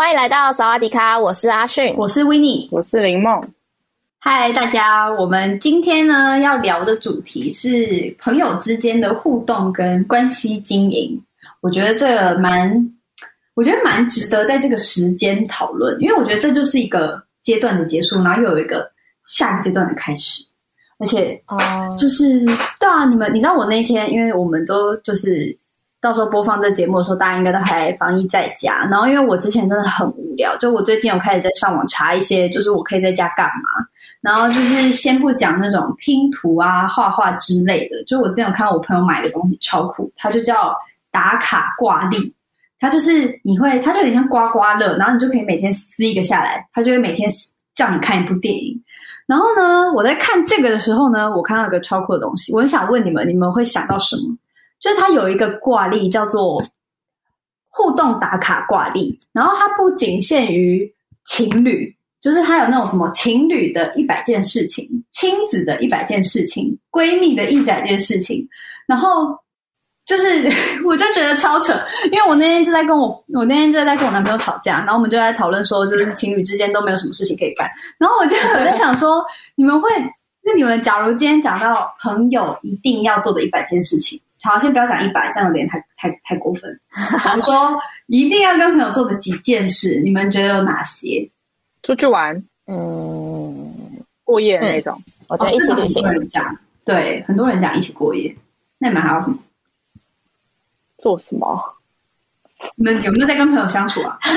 欢迎来到萨瓦迪卡，我是阿迅，我是 Winnie，我是林梦。嗨，大家，我们今天呢要聊的主题是朋友之间的互动跟关系经营。我觉得这个蛮，我觉得蛮值得在这个时间讨论，因为我觉得这就是一个阶段的结束，然后又有一个下一个阶段的开始。而且，哦，就是对啊，你们你知道我那天，因为我们都就是。到时候播放这节目的时候，大家应该都还防疫在家。然后，因为我之前真的很无聊，就我最近有开始在上网查一些，就是我可以在家干嘛。然后就是先不讲那种拼图啊、画画之类的。就我之前有看到我朋友买的东西超酷，它就叫打卡挂历。它就是你会，它就有点像刮刮乐，然后你就可以每天撕一个下来，它就会每天叫你看一部电影。然后呢，我在看这个的时候呢，我看到一个超酷的东西，我很想问你们，你们会想到什么？就是它有一个挂历叫做互动打卡挂历，然后它不仅限于情侣，就是它有那种什么情侣的一百件事情、亲子的一百件事情、闺蜜的一百件事情，然后就是 我就觉得超扯，因为我那天就在跟我我那天就在跟我男朋友吵架，然后我们就在讨论说，就是情侣之间都没有什么事情可以干，然后我就我在想说，你们会那你们假如今天讲到朋友一定要做的一百件事情。好，先不要讲一百，这样有点太太太过分。比如说，一定要跟朋友做的几件事，你们觉得有哪些？出去玩，嗯，过夜的那种。我觉得一起旅行。很多人讲，对，很多人讲一起过夜。那你们还要什么？做什么？你们有没有在跟朋友相处啊？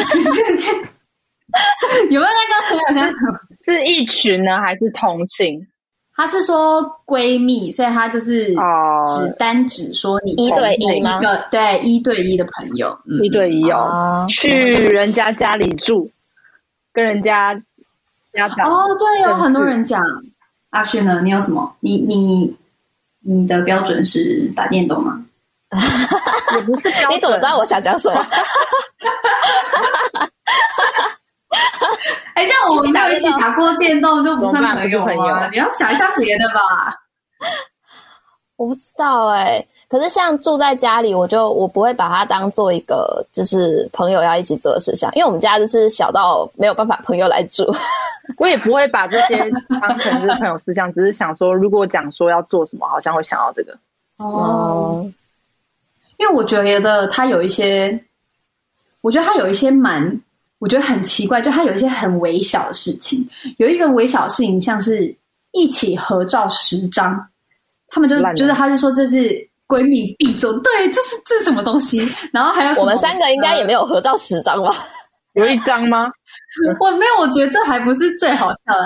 有没有在跟朋友相处？是一群呢，还是同性？他是说闺蜜，所以她就是只单指说你一对一吗？一个对一对一的朋友，一对一哦，去人家家里住，跟人家家长哦，这有很多人讲。阿旭呢？你有什么？你你你的标准是打电动吗？也不是标准，你怎么知道我想讲什么？哎，像我们没有一起打过电动，就不算朋友啊！你要想一下别的吧。我不知道哎、欸，可是像住在家里，我就我不会把它当做一个就是朋友要一起做的事项，因为我们家就是小到没有办法朋友来住。我也不会把这些当成是朋友事项，只是想说，如果讲说要做什么，好像会想到这个。哦，因为我觉得他有一些，我觉得他有一些蛮。我觉得很奇怪，就他有一些很微小的事情，有一个微小的事情，像是一起合照十张，他们就觉得他就说这是闺蜜必做，对，这是这是什么东西？然后还有我们三个应该也没有合照十张吧？有一张吗？我没有，我觉得这还不是最好笑的。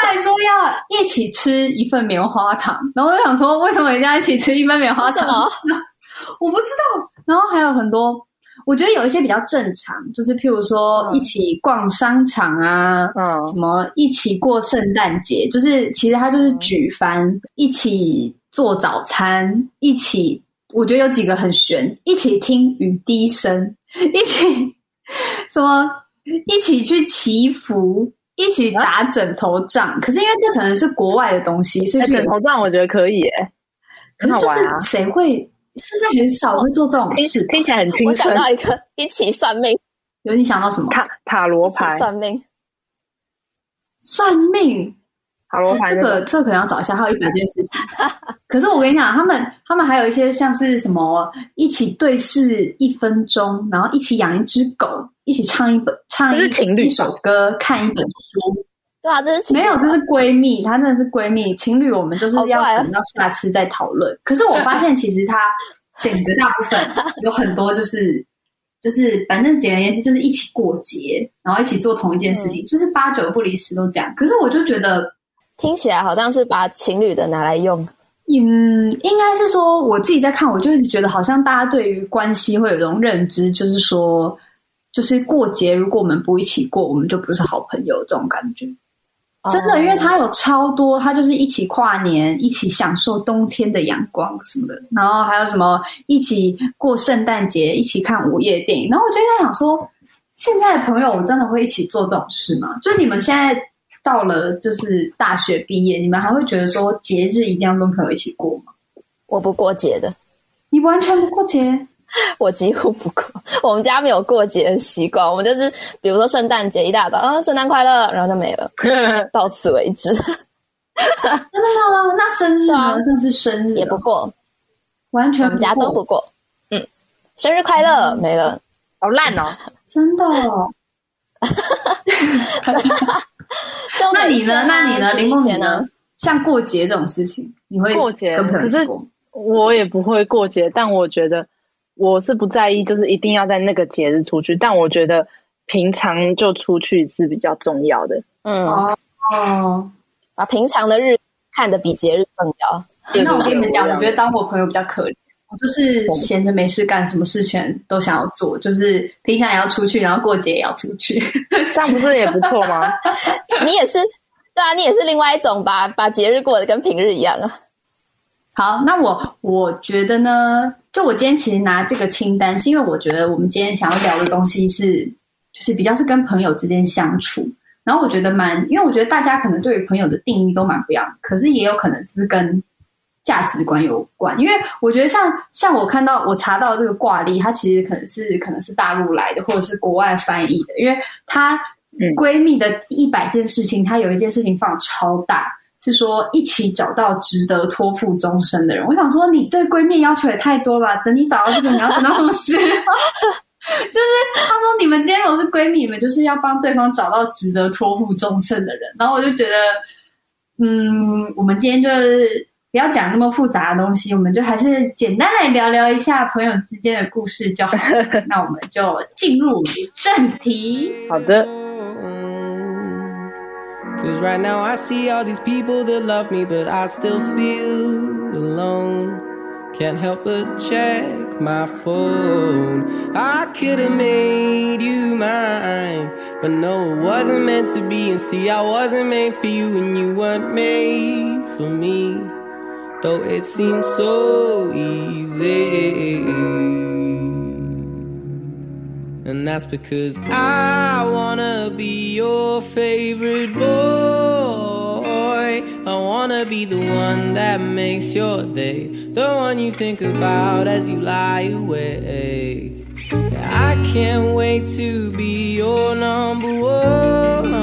他还说要一起吃一份棉花糖，然后我就想说，为什么人家一起吃一份棉花糖？我不知道。然后还有很多。我觉得有一些比较正常，就是譬如说一起逛商场啊，嗯，什么一起过圣诞节，就是其实他就是举凡、嗯、一起做早餐，一起，我觉得有几个很悬，一起听雨滴声，一起什么一起去祈福，一起打枕头仗。啊、可是因为这可能是国外的东西，所以枕头仗我觉得可以诶。可是就是谁会？现在很少会做这种事，听起来很轻松。我想到一个，一起算命。有你想到什么？塔塔罗牌算命，算命塔罗牌。这个这个可能要找一下，还有一百件事情。可是我跟你讲，他们他们还有一些像是什么，一起对视一分钟，然后一起养一只狗，一起唱一本唱一一首歌，看一本书。对啊，这是没有，这是闺蜜，她真的是闺蜜。情侣我们就是要等到下次再讨论。可是我发现，其实她 整个大部分有很多，就是就是，反正简而言之，就是一起过节，然后一起做同一件事情，嗯、就是八九不离十都这样。可是我就觉得，听起来好像是把情侣的拿来用，嗯，应该是说我自己在看，我就一直觉得好像大家对于关系会有一种认知，就是说，就是过节如果我们不一起过，我们就不是好朋友这种感觉。真的，因为他有超多，他就是一起跨年，一起享受冬天的阳光什么的，然后还有什么一起过圣诞节，一起看午夜电影。然后我就在想说，现在的朋友，我真的会一起做这种事吗？就你们现在到了就是大学毕业，你们还会觉得说节日一定要跟朋友一起过吗？我不过节的，你完全不过节。我几乎不过，我们家没有过节的习惯。我们就是，比如说圣诞节一大早，啊，圣诞快乐，然后就没了，到此为止。真的吗？那生日呢？像是生日也不过，完全我们家都不过。嗯，生日快乐，嗯、没了，好烂哦！真的哦。那你呢？那你呢？林凤姐呢？像过节这种事情，你会过节？可是我也不会过节，但我觉得。我是不在意，就是一定要在那个节日出去，但我觉得平常就出去是比较重要的。嗯哦，把平常的日看得比节日重要。那我跟你们讲，我觉得当我朋友比较可怜，我就是闲着没事干，什么事情都想要做，就是平常也要出去，然后过节也要出去，这样不是也不错吗？你也是，对啊，你也是另外一种吧把节日过得跟平日一样啊。好，那我我觉得呢，就我今天其实拿这个清单，是因为我觉得我们今天想要聊的东西是，就是比较是跟朋友之间相处。然后我觉得蛮，因为我觉得大家可能对于朋友的定义都蛮不一样，可是也有可能是跟价值观有关。因为我觉得像像我看到我查到这个挂历，它其实可能是可能是大陆来的，或者是国外翻译的，因为她闺蜜的一百件事情，她有一件事情放超大。是说一起找到值得托付终身的人。我想说，你对闺蜜要求也太多了吧？等你找到这个，你要等到什么时候？就是他说，你们今天如果是闺蜜，你们就是要帮对方找到值得托付终身的人。然后我就觉得，嗯，我们今天就是不要讲那么复杂的东西，我们就还是简单来聊聊一下朋友之间的故事就好。那我们就进入正题。好的。Cause right now I see all these people that love me, but I still feel alone. Can't help but check my phone. I could've made you mine, but no, it wasn't meant to be. And see, I wasn't made for you, and you weren't made for me. Though it seems so easy. And that's because I wanna be your favorite boy. I wanna be the one that makes your day, the one you think about as you lie awake. I can't wait to be your number one.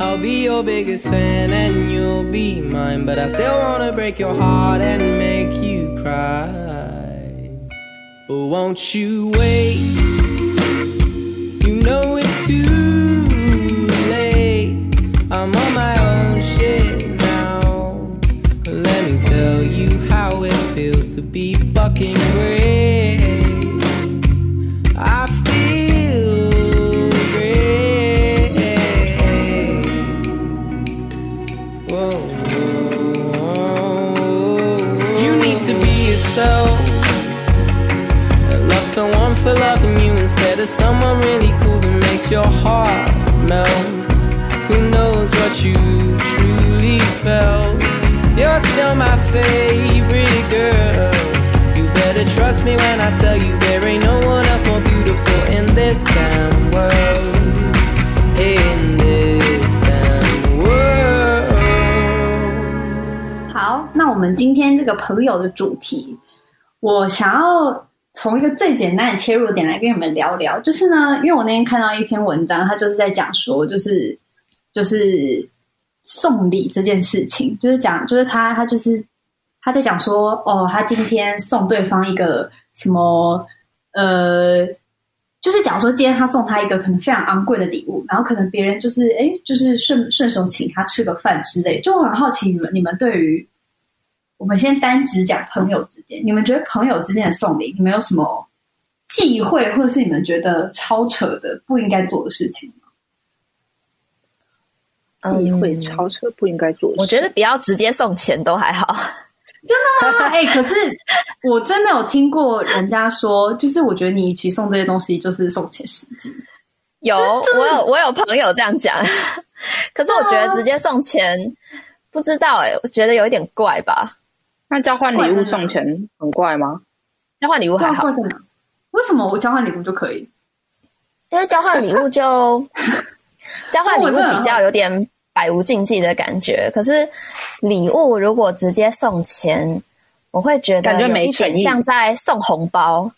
I'll be your biggest fan and you'll be mine, but I still wanna break your heart and make you cry. But won't you wait? You know it's too late. I'm on my own shit now. Let me tell you how it feels to be fucking great. for loving you instead of someone really cool that makes your heart melt. Who knows what you truly felt? You're still my favorite girl. You better trust me when I tell you there ain't no one else more beautiful in this damn world. In this damn world. 好，那我们今天这个朋友的主题，我想要。 从一个最简单的切入点来跟你们聊聊，就是呢，因为我那天看到一篇文章，他就是在讲说，就是就是送礼这件事情，就是讲，就是他他就是他在讲说，哦，他今天送对方一个什么，呃，就是讲说今天他送他一个可能非常昂贵的礼物，然后可能别人就是哎，就是顺顺手请他吃个饭之类，就我很好奇你们你们对于。我们先单只讲朋友之间，你们觉得朋友之间的送礼，你们有什么忌讳，或者是你们觉得超扯的、不应该做的事情吗？自己会超扯，不应该做。我觉得不要直接送钱都还好。真的吗？哎、欸，可是我真的有听过人家说，就是我觉得你与其送这些东西，就是送钱实际。有，就是、我有我有朋友这样讲，可是我觉得直接送钱，啊、不知道哎、欸，我觉得有一点怪吧。那交换礼物送钱很怪吗？交换礼物还好。为什么我交换礼物就可以？因为交换礼物就 交换礼物比较有点百无禁忌的感觉，可是礼物如果直接送钱，我会觉得有一点像在送红包。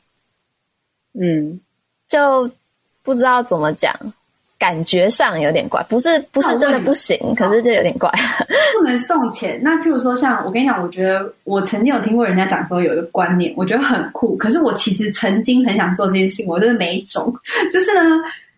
嗯，就不知道怎么讲。感觉上有点怪，不是不是真的不行，可是就有点怪。不能送钱。那譬如说，像我跟你讲，我觉得我曾经有听过人家讲说有一个观念，我觉得很酷。可是我其实曾经很想做这件事情，我就是没种。就是呢，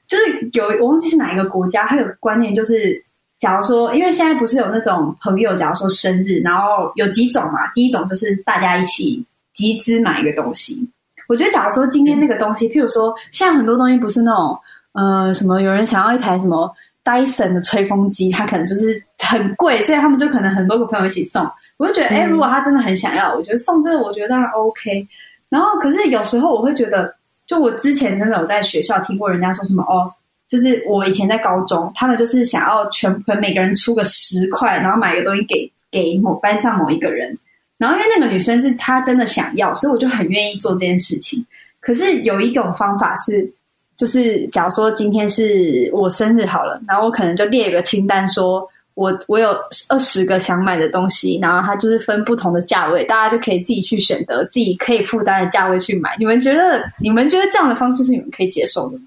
就是有我忘记是哪一个国家，它有观念，就是假如说，因为现在不是有那种朋友，假如说生日，然后有几种嘛。第一种就是大家一起集资买一个东西。我觉得，假如说今天那个东西，譬如说，像很多东西不是那种。呃，什么？有人想要一台什么 Dyson 的吹风机，他可能就是很贵，所以他们就可能很多个朋友一起送。我就觉得，哎、欸，如果他真的很想要，我觉得送这个，我觉得当然 OK。然后，可是有时候我会觉得，就我之前真的有在学校听过人家说什么哦，就是我以前在高中，他们就是想要全全每个人出个十块，然后买个东西给给某班上某一个人。然后因为那个女生是她真的想要，所以我就很愿意做这件事情。可是有一种方法是。就是假如说今天是我生日好了，然后我可能就列一个清单，说我我有二十个想买的东西，然后它就是分不同的价位，大家就可以自己去选择自己可以负担的价位去买。你们觉得你们觉得这样的方式是你们可以接受的吗？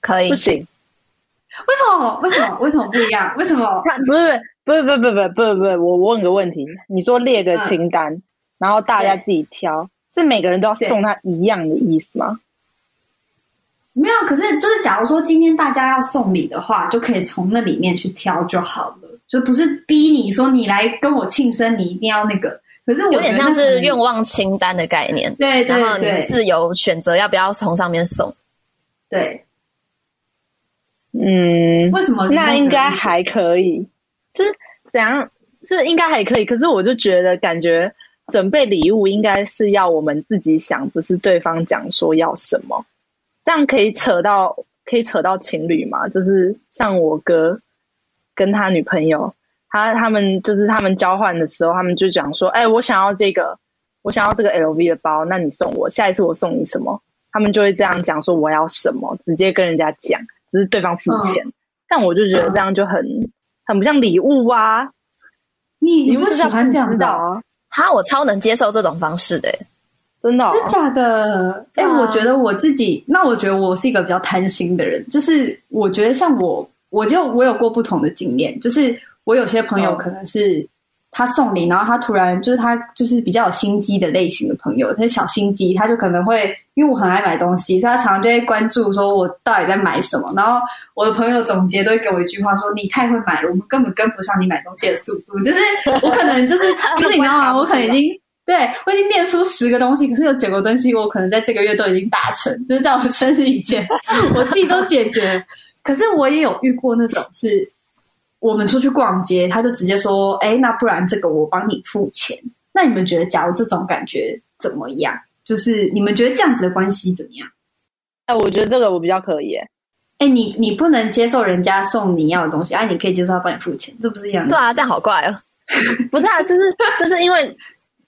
可以？不行？为什么？为什么？为什么不一样？为什么？不是不是不是不是不是不是我问个问题，你说列个清单，嗯、然后大家自己挑，是每个人都要送他一样的意思吗？没有，可是就是假如说今天大家要送礼的话，就可以从那里面去挑就好了，就不是逼你说你来跟我庆生，你一定要那个。可是我有点像是愿望清单的概念，对，对，对，然后你自由选择要不要从上面送。对，嗯，为什么？那应该还可以，就是怎样？就是应该还可以。可是我就觉得，感觉准备礼物应该是要我们自己想，不是对方讲说要什么。这样可以扯到可以扯到情侣嘛？就是像我哥跟他女朋友，他他们就是他们交换的时候，他们就讲说：“哎、欸，我想要这个，我想要这个 LV 的包，那你送我，下一次我送你什么？”他们就会这样讲说：“我要什么？”直接跟人家讲，只是对方付钱。嗯、但我就觉得这样就很很不像礼物啊！你你不喜欢这样子啊？哈，我超能接受这种方式的、欸。真的、哦？真假的？哎、欸，我觉得我自己，那我觉得我是一个比较贪心的人。就是我觉得像我，我就我有过不同的经验。就是我有些朋友可能是他送礼，然后他突然就是他就是比较有心机的类型的朋友，他是小心机，他就可能会因为我很爱买东西，所以他常常就会关注说我到底在买什么。然后我的朋友总结都会给我一句话说：“你太会买了，我们根本跟不上你买东西的速度。”就是我可能就是 就是你知道吗？我可能已经。对，我已经列出十个东西，可是有九个东西我可能在这个月都已经达成，就是在我生日以前，我自己都解决。可是我也有遇过那种是，我们出去逛街，他就直接说：“哎，那不然这个我帮你付钱。”那你们觉得，假如这种感觉怎么样？就是你们觉得这样子的关系怎么样？哎，我觉得这个我比较可以。哎，你你不能接受人家送你要的东西，啊，你可以接受他帮你付钱，这不是一样的？对啊，这样好怪哦。不是啊，就是就是因为。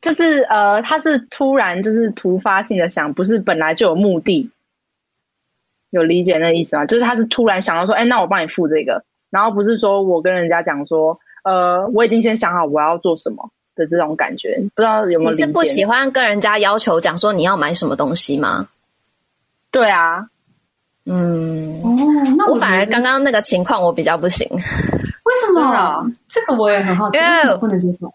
就是呃，他是突然就是突发性的想，不是本来就有目的，有理解那意思吗？就是他是突然想到说，哎、欸，那我帮你付这个，然后不是说我跟人家讲说，呃，我已经先想好我要做什么的这种感觉，不知道有没有理解？你是不喜欢跟人家要求讲说你要买什么东西吗？对啊，嗯，哦，那我，我反而刚刚那个情况我比较不行，为什么？这个我也很好奇，为什么不能接受？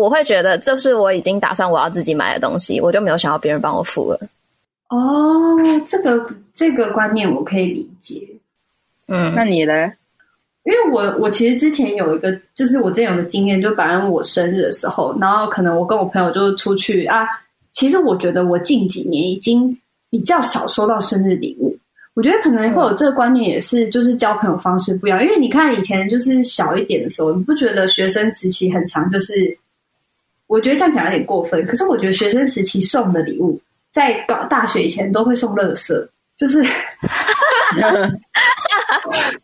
我会觉得这是我已经打算我要自己买的东西，我就没有想要别人帮我付了。哦，这个这个观念我可以理解。嗯，那你呢？因为我我其实之前有一个，就是我之前有个经验，就反正我生日的时候，然后可能我跟我朋友就出去啊。其实我觉得我近几年已经比较少收到生日礼物。我觉得可能会有这个观念，也是就是交朋友方式不一样。因为你看以前就是小一点的时候，你不觉得学生时期很长就是，我觉得这样讲有点过分。可是我觉得学生时期送的礼物，在搞大学以前都会送垃圾，就是，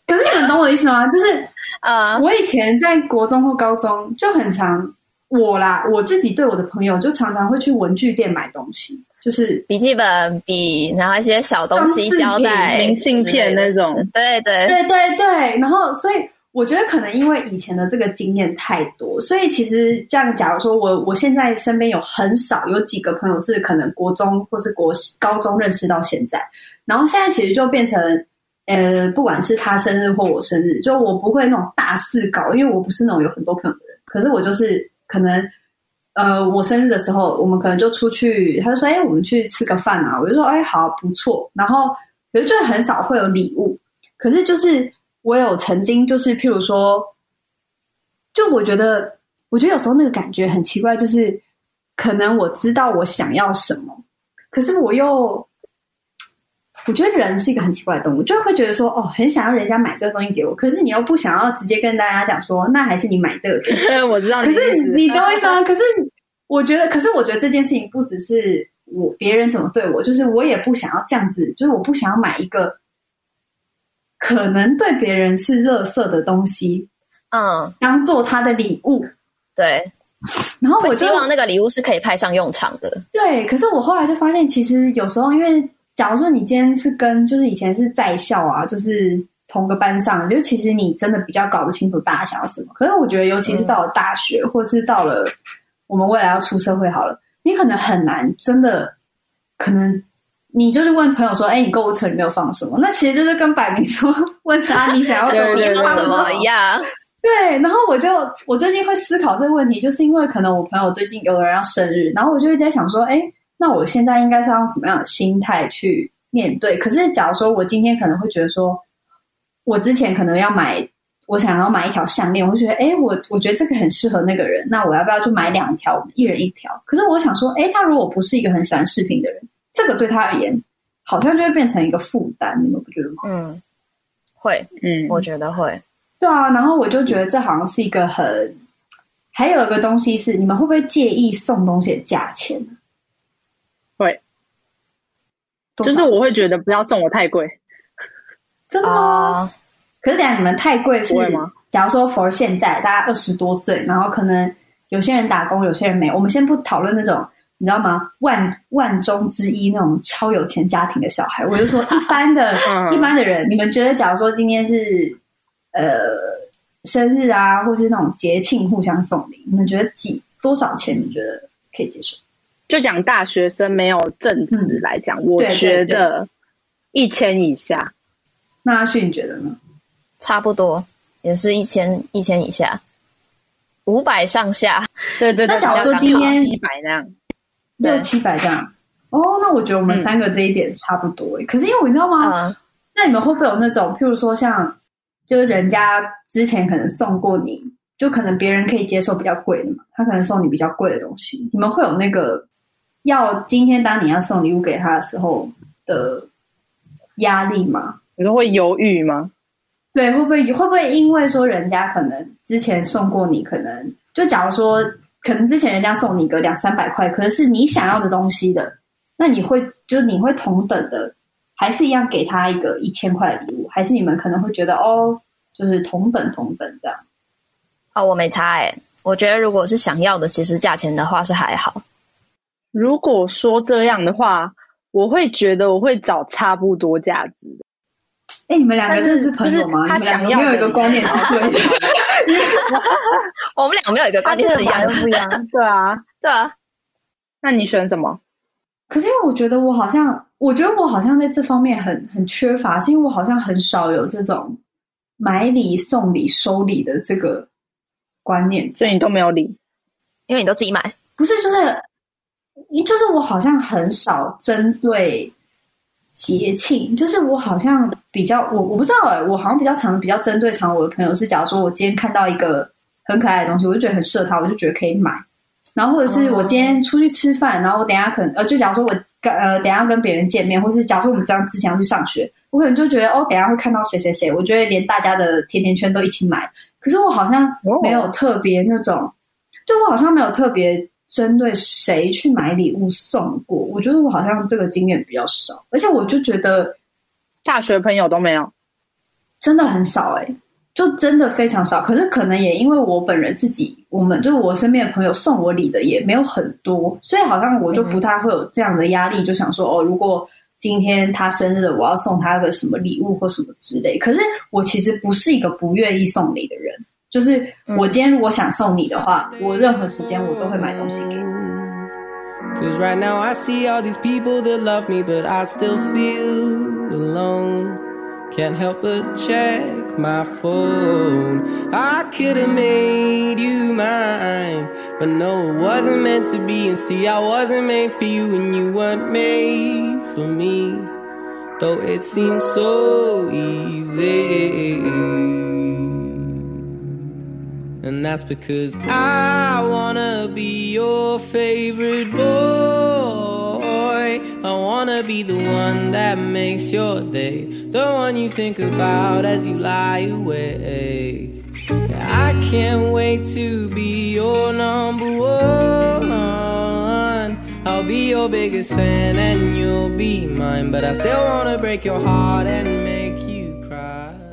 可是你们懂我意思吗？就是呃，我以前在国中或高中就很常我啦，我自己对我的朋友就常常会去文具店买东西。就是笔记本、笔，然后一些小东西、胶带、明信片那种。对对对对对。然后，所以我觉得可能因为以前的这个经验太多，所以其实这样，假如说我我现在身边有很少有几个朋友是可能国中或是国高中认识到现在，然后现在其实就变成，呃，不管是他生日或我生日，就我不会那种大肆搞，因为我不是那种有很多朋友的人。可是我就是可能。呃，我生日的时候，我们可能就出去，他就说：“哎，我们去吃个饭啊！”我就说：“哎，好，不错。”然后，可是就很少会有礼物。可是就是我有曾经，就是譬如说，就我觉得，我觉得有时候那个感觉很奇怪，就是可能我知道我想要什么，可是我又。我觉得人是一个很奇怪的动物，就会觉得说，哦，很想要人家买这个东西给我，可是你又不想要直接跟大家讲说，那还是你买这个给我。知道你，可是你 懂我意思吗？可是我觉得，可是我觉得这件事情不只是我别人怎么对我，就是我也不想要这样子，就是我不想要买一个可能对别人是垃圾的东西，嗯，当做他的礼物。对，然后我，我希望那个礼物是可以派上用场的。对，可是我后来就发现，其实有时候因为。假如说你今天是跟就是以前是在校啊，就是同个班上，就其实你真的比较搞不清楚大家想要什么。可是我觉得，尤其是到了大学，嗯、或是到了我们未来要出社会好了，你可能很难真的，可能你就是问朋友说：“哎、欸，你购物车里面有放什么？”那其实就是跟摆明说问他 你想要什么对对对什么一样。对，然后我就我最近会思考这个问题，就是因为可能我朋友最近有人要生日，然后我就会在想说：“哎、欸。”那我现在应该是要用什么样的心态去面对？可是，假如说我今天可能会觉得说，我之前可能要买，我想要买一条项链，我会觉得，哎，我我觉得这个很适合那个人，那我要不要就买两条，一人一条？可是我想说，哎，他如果不是一个很喜欢饰品的人，这个对他而言，好像就会变成一个负担，你们不觉得吗？嗯，会，嗯，我觉得会。对啊，然后我就觉得这好像是一个很，还有一个东西是，你们会不会介意送东西的价钱？会，就是我会觉得不要送我太贵，真的吗？Uh, 可是等下你们太贵是吗？假如说 for 现在大家二十多岁，然后可能有些人打工，有些人没。我们先不讨论那种你知道吗？万万中之一那种超有钱家庭的小孩，我就说一般的、一般的人，你们觉得假如说今天是呃生日啊，或是那种节庆互相送礼，你们觉得几多少钱？你觉得可以接受？就讲大学生没有正职来讲，嗯、我觉得一千以下。那阿旭你觉得呢？差不多也是一千一千以下，五百上下。对对对，那假如说今天一百那样，六七百这样。哦，那我觉得我们三个这一点差不多。嗯、可是因为我你知道吗？嗯、那你们会不会有那种，譬如说像，就是人家之前可能送过你，就可能别人可以接受比较贵的嘛，他可能送你比较贵的东西，你们会有那个？要今天当你要送礼物给他的时候的压力吗？你说会犹豫吗？对，会不会会不会因为说人家可能之前送过你，可能就假如说可能之前人家送你个两三百块，可是是你想要的东西的，那你会就是你会同等的，还是一样给他一个一千块的礼物？还是你们可能会觉得哦，就是同等同等这样？哦，我没差哎，我觉得如果是想要的，其实价钱的话是还好。如果说这样的话，我会觉得我会找差不多价值的。哎，你们两个真的是朋友吗？他想要没有一个观念是对的。我们两个没有一个观念是一样的，不一样。对啊，对啊。那你选什么？可是因为我觉得我好像，我觉得我好像在这方面很很缺乏，是因为我好像很少有这种买礼送礼收礼的这个观念，所以你都没有礼，因为你都自己买。不是，就是。就是我好像很少针对节庆，就是我好像比较我我不知道哎、欸，我好像比较常比较针对常我的朋友是，假如说我今天看到一个很可爱的东西，我就觉得很适合他，我就觉得可以买。然后或者是我今天出去吃饭，然后我等一下可能呃，就假如说我跟呃，等下要跟别人见面，或是假如说我们这样之前要去上学，我可能就觉得哦，等下会看到谁谁谁，我觉得连大家的甜甜圈都一起买。可是我好像没有特别那种，就我好像没有特别针对谁去买礼物送过。我觉得我好像这个经验比较少，而且我就觉得大学朋友都没有，真的很少哎、欸。就真的非常少，可是可能也因为我本人自己，我们就是我身边的朋友送我礼的也没有很多，所以好像我就不太会有这样的压力，就想说哦，如果今天他生日，我要送他个什么礼物或什么之类。可是我其实不是一个不愿意送礼的人，就是我今天如果想送你的话，我任何时间我都会买东西给你。Cause right now I see all these people that love me, but I still feel alone. Can't help but check my phone. I could have made you mine, but no, it wasn't meant to be. And see, I wasn't made for you, and you weren't made for me. Though it seems so easy. And that's because I wanna be your favorite boy. I wanna be the one that makes your day, the one you think about as you lie awake. I can't wait to be your number one. I'll be your biggest fan and you'll be mine, but I still wanna break your heart and.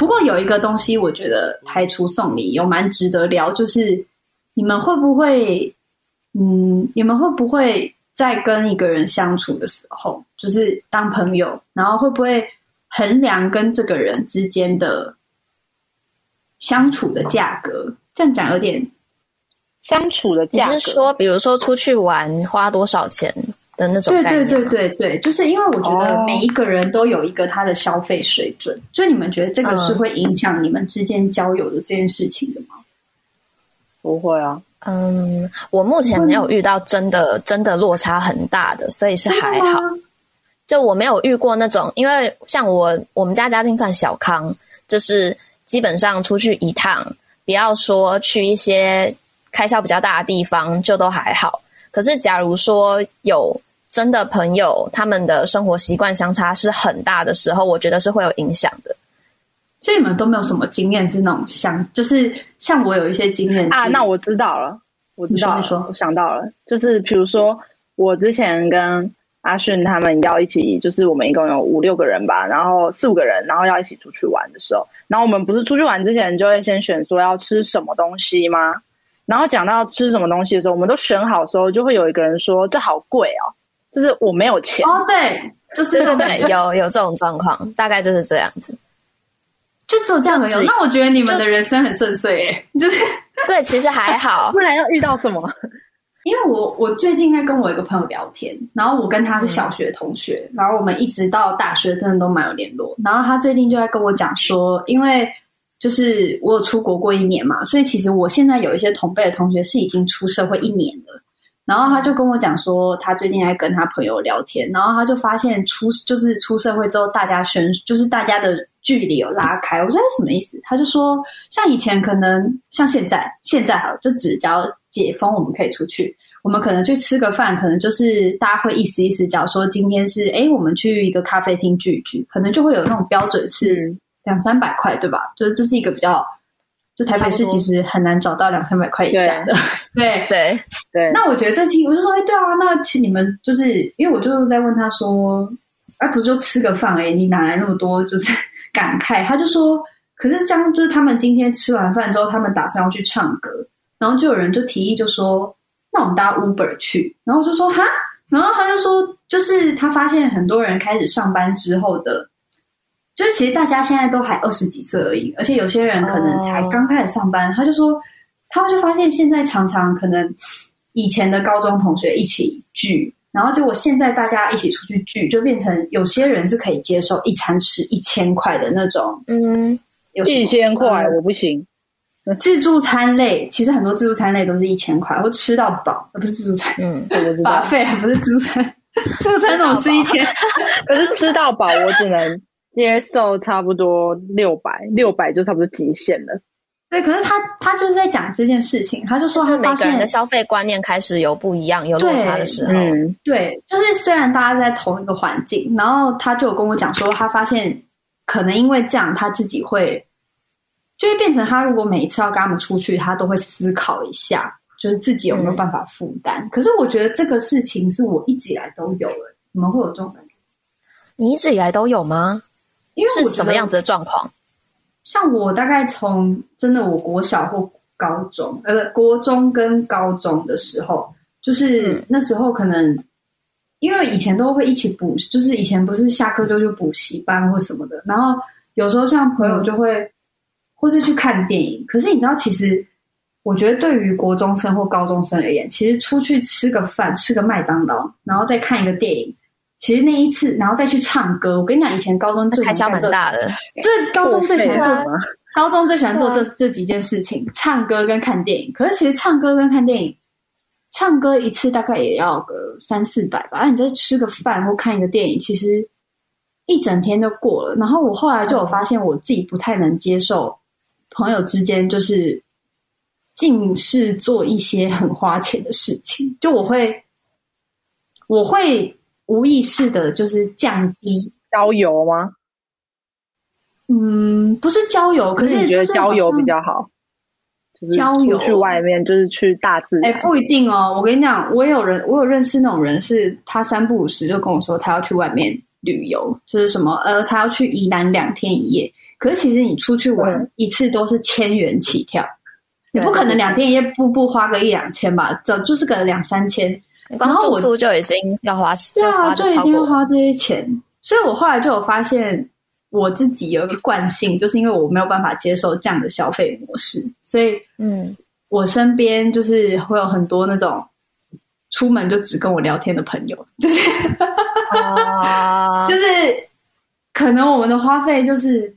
不过有一个东西，我觉得排除送礼有蛮值得聊，就是你们会不会，嗯，你们会不会？在跟一个人相处的时候，就是当朋友，然后会不会衡量跟这个人之间的相处的价格？这样讲有点相处的价格，你是说，比如说出去玩花多少钱的那种？对对对对对，就是因为我觉得每一个人都有一个他的消费水准，所以你们觉得这个是会影响你们之间交友的这件事情的吗？不会啊。嗯，我目前没有遇到真的真的落差很大的，所以是还好。就我没有遇过那种，因为像我我们家家庭算小康，就是基本上出去一趟，不要说去一些开销比较大的地方，就都还好。可是假如说有真的朋友，他们的生活习惯相差是很大的时候，我觉得是会有影响的。所以你们都没有什么经验是那种像，就是像我有一些经验啊。那我知道了，我知道了，说我想到了，就是比如说我之前跟阿迅他们要一起，就是我们一共有五六个人吧，然后四五个人，然后要一起出去玩的时候，然后我们不是出去玩之前就会先选说要吃什么东西吗？然后讲到吃什么东西的时候，我们都选好的时候，就会有一个人说这好贵哦，就是我没有钱哦。对，就是对对对，有有这种状况，大概就是这样子。就只有这样的，那我觉得你们的人生很顺遂哎，就是 对，其实还好。不然要遇到什么？因为我我最近在跟我一个朋友聊天，然后我跟他是小学同学，嗯、然后我们一直到大学真的都蛮有联络。然后他最近就在跟我讲说，因为就是我有出国过一年嘛，所以其实我现在有一些同辈的同学是已经出社会一年了。然后他就跟我讲说，他最近在跟他朋友聊天，然后他就发现出就是出社会之后，大家选就是大家的。距离有拉开，我说什么意思？他就说，像以前可能像现在，现在好，就只只要解封，我们可以出去，我们可能去吃个饭，可能就是大家会意思意思，假如说今天是诶，我们去一个咖啡厅聚一聚，可能就会有那种标准是两三百块，对吧？就是这是一个比较，就台北市其实很难找到两三百块以下的，对对对。那我觉得这题，我就说，哎，对啊，那其实你们就是因为我就是在问他说，哎，不是就吃个饭哎，你哪来那么多？就是。感慨，他就说：“可是这样，就是他们今天吃完饭之后，他们打算要去唱歌，然后就有人就提议，就说：‘那我们搭 Uber 去。’然后我就说：‘哈。’然后他就说：‘就是他发现很多人开始上班之后的，就是其实大家现在都还二十几岁而已，而且有些人可能才刚开始上班。Oh. 他就说，他就发现现在常常可能以前的高中同学一起聚。”然后结果现在大家一起出去聚，就变成有些人是可以接受一餐吃一千块的那种，嗯，有一千块我不行。自助餐类其实很多自助餐类都是一千块，或吃到饱，不是自助餐，嗯，我知 道，费还不是自助餐，自助餐怎么吃一千？可是吃到饱我只能接受差不多六百，六百就差不多极限了。对，可是他他就是在讲这件事情，他就说他每个人的消费观念开始有不一样、有落差的时候。嗯，对，就是虽然大家在同一个环境，然后他就有跟我讲说，他发现可能因为这样，他自己会就会变成他如果每一次要跟他们出去，他都会思考一下，就是自己有没有办法负担。嗯、可是我觉得这个事情是我一直以来都有的，你们会有这种感觉？你一直以来都有吗？因为是什么样子的状况？像我大概从真的我国小或高中，呃，国中跟高中的时候，就是那时候可能因为以前都会一起补，就是以前不是下课就去补习班或什么的，然后有时候像朋友就会或是去看电影。可是你知道，其实我觉得对于国中生或高中生而言，其实出去吃个饭，吃个麦当劳，然后再看一个电影。其实那一次，然后再去唱歌。我跟你讲，以前高中最开销蛮大的。这高中最喜欢做什么？高中最喜欢做这这几件事情：唱歌跟看电影。可是其实唱歌跟看电影，唱歌一次大概也要个三四百吧。那你再吃个饭或看一个电影，其实一整天就过了。然后我后来就有发现，我自己不太能接受朋友之间就是尽是做一些很花钱的事情。就我会，我会。无意识的，就是降低交友吗？嗯，不是交友，可是你觉得交友比较好？交友去外面就是去大自然？哎，不一定哦。我跟你讲，我有人，我有认识那种人，是他三不五时就跟我说他要去外面旅游，就是什么呃，他要去宜兰两天一夜。可是其实你出去玩一次都是千元起跳，你不可能两天一夜不不花个一两千吧？这就是个两三千。然后住宿就已经要花，对啊，就一定要花这些钱。所以我后来就有发现，我自己有一个惯性，就是因为我没有办法接受这样的消费模式，所以，嗯，我身边就是会有很多那种出门就只跟我聊天的朋友，就是，啊、就是可能我们的花费就是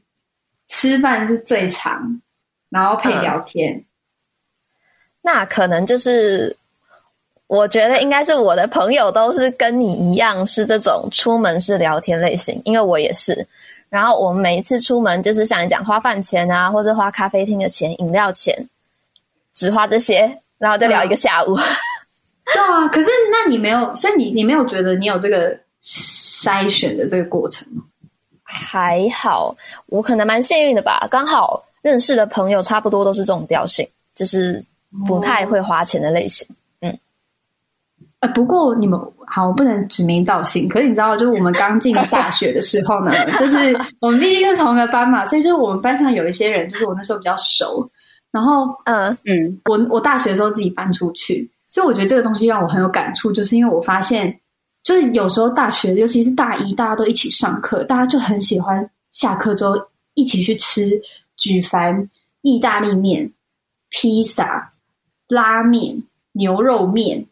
吃饭是最长，然后配聊天，嗯、那可能就是。我觉得应该是我的朋友都是跟你一样是这种出门是聊天类型，因为我也是。然后我们每一次出门就是像你讲花饭钱啊，或者花咖啡厅的钱、饮料钱，只花这些，然后就聊一个下午。嗯、对啊，可是那你没有，所以你你没有觉得你有这个筛选的这个过程吗？还好，我可能蛮幸运的吧，刚好认识的朋友差不多都是这种调性，就是不太会花钱的类型。哦呃，不过你们好，我不能指名道姓。可是你知道，就是我们刚进大学的时候呢，就是我们毕竟是同一个班嘛，所以就是我们班上有一些人，就是我那时候比较熟。然后，嗯嗯，我我大学的时候自己搬出去，所以我觉得这个东西让我很有感触，就是因为我发现，就是有时候大学，尤其是大一，大家都一起上课，大家就很喜欢下课之后一起去吃举凡意大利面、披萨、拉面、牛肉面。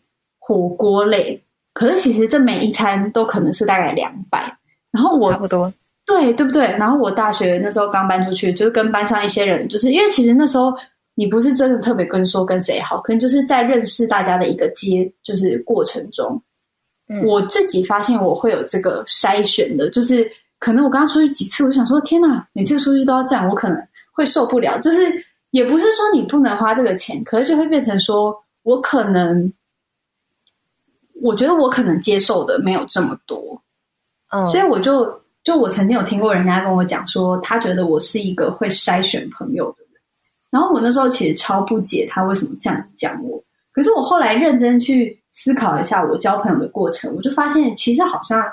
火锅类，可是其实这每一餐都可能是大概两百，然后我差不多，对对不对？然后我大学那时候刚搬出去，就是跟班上一些人，就是因为其实那时候你不是真的特别跟说跟谁好，可能就是在认识大家的一个阶，就是过程中，嗯，我自己发现我会有这个筛选的，就是可能我刚刚出去几次，我想说天哪，每次出去都要这样，我可能会受不了。就是也不是说你不能花这个钱，可是就会变成说我可能。我觉得我可能接受的没有这么多，嗯，所以我就就我曾经有听过人家跟我讲说，他觉得我是一个会筛选朋友的人，然后我那时候其实超不解他为什么这样子讲我，可是我后来认真去思考一下我交朋友的过程，我就发现其实好像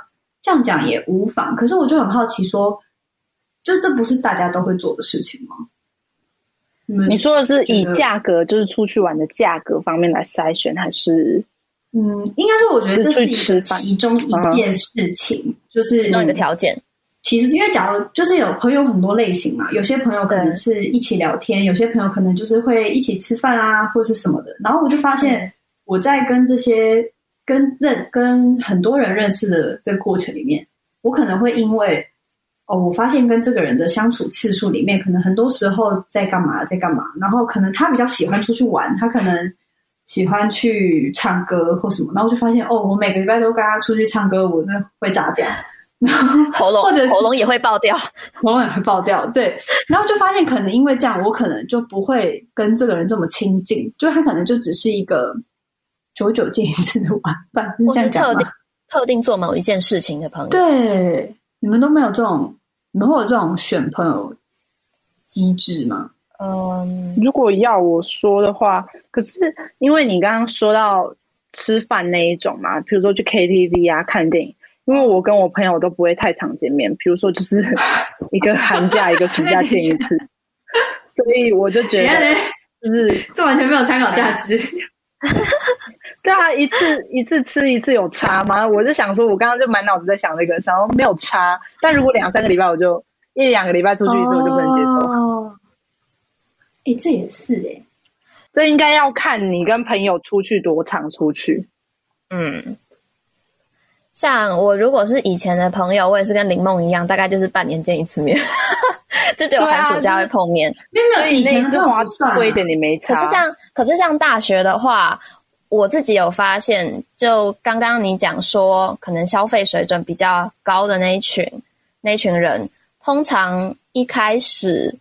这样讲也无妨，可是我就很好奇说，就这不是大家都会做的事情吗？你说的是以价格，就是出去玩的价格方面来筛选，还是？嗯，应该说，我觉得这是一个其中一件事情，嗯、就是其中一个条件。其实，因为假如就是有朋友很多类型嘛，有些朋友可能是一起聊天，有些朋友可能就是会一起吃饭啊，或是什么的。然后我就发现，我在跟这些跟认跟很多人认识的这个过程里面，我可能会因为哦，我发现跟这个人的相处次数里面，可能很多时候在干嘛，在干嘛，然后可能他比较喜欢出去玩，他可能。喜欢去唱歌或什么，然后就发现哦，我每个礼拜都跟他出去唱歌，我真的会炸掉。然 后喉咙或者喉咙也会爆掉，喉咙也会爆掉。对，然后就发现可能因为这样，我可能就不会跟这个人这么亲近，就他可能就只是一个久久见一次的玩伴，或是特定特定做某一件事情的朋友。对，你们都没有这种，你们会有这种选朋友机制吗？嗯，如果要我说的话，可是因为你刚刚说到吃饭那一种嘛，比如说去 KTV 啊、看电影。因为我跟我朋友都不会太常见面，比如说就是 一个寒假、一个暑假见一次，所以我就觉得就是这完全没有参考价值。对啊，一次一次吃一次有差吗？我就想说，我刚刚就满脑子在想这个，想说没有差。但如果两三个礼拜，我就一两个礼拜出去一次，我就不能接受。哦，哎，这也是哎、欸，这应该要看你跟朋友出去多常出去。嗯。像我如果是以前的朋友，我也是跟林梦一样，大概就是半年见一次面，就只有寒暑假会碰面。没有、啊，以前是划贵一点，你没差。可是像，可是像大学的话，我自己有发现，就刚刚你讲说，可能消费水准比较高的那一群那一群人，通常一开始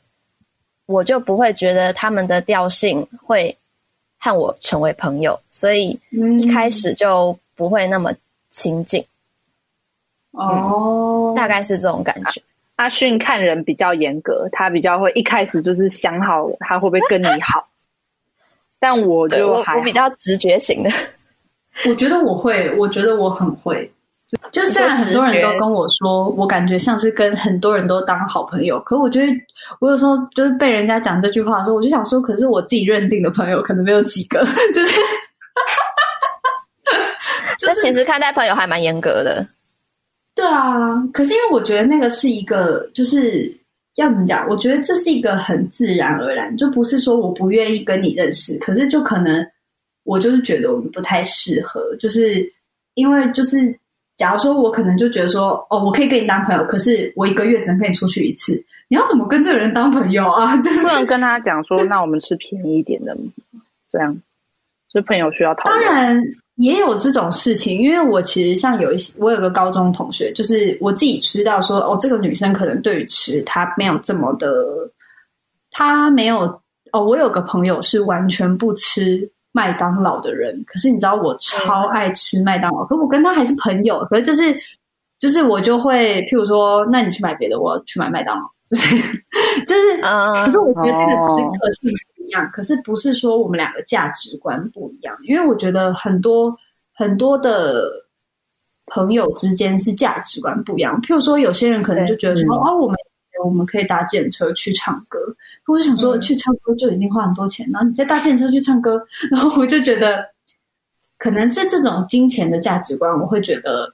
我就不会觉得他们的调性会和我成为朋友，所以一开始就不会那么亲近。哦、嗯，大概是这种感觉。阿勋看人比较严格，他比较会一开始就是想好他会不会跟你好。但我就我比较直觉型的。我觉得我会，我觉得我很会。就虽然很多人都跟我说，我感觉像是跟很多人都当好朋友，可我觉得我有时候就是被人家讲这句话的时候，我就想说，可是我自己认定的朋友可能没有几个，就是。这其实看待朋友还蛮严格的。对啊，可是因为我觉得那个是一个，就是要怎么讲？我觉得这是一个很自然而然，就不是说我不愿意跟你认识，可是就可能我就是觉得我们不太适合，就是因为就是假如说我可能就觉得说，哦，我可以跟你当朋友，可是我一个月只能跟你出去一次，你要怎么跟这个人当朋友啊？就是不能跟他讲说，那我们吃便宜一点的，这样，就朋友需要讨。当然。也有这种事情，因为我其实像有一些，我有个高中同学，就是我自己知道说，哦，这个女生可能对于吃她没有这么的，她没有哦。我有个朋友是完全不吃麦当劳的人，可是你知道我超爱吃麦当劳，可我跟他还是朋友，可是就是就是我就会，譬如说，那你去买别的，我去买麦当劳，就是就是，可是我觉得这个吃个性不。一样，可是不是说我们两个价值观不一样，因为我觉得很多很多的朋友之间是价值观不一样。譬如说，有些人可能就觉得说，嗯、哦，我们我们可以搭电车去唱歌，我就想说，去唱歌就已经花很多钱，然后你再搭电车去唱歌，然后我就觉得可能是这种金钱的价值观，我会觉得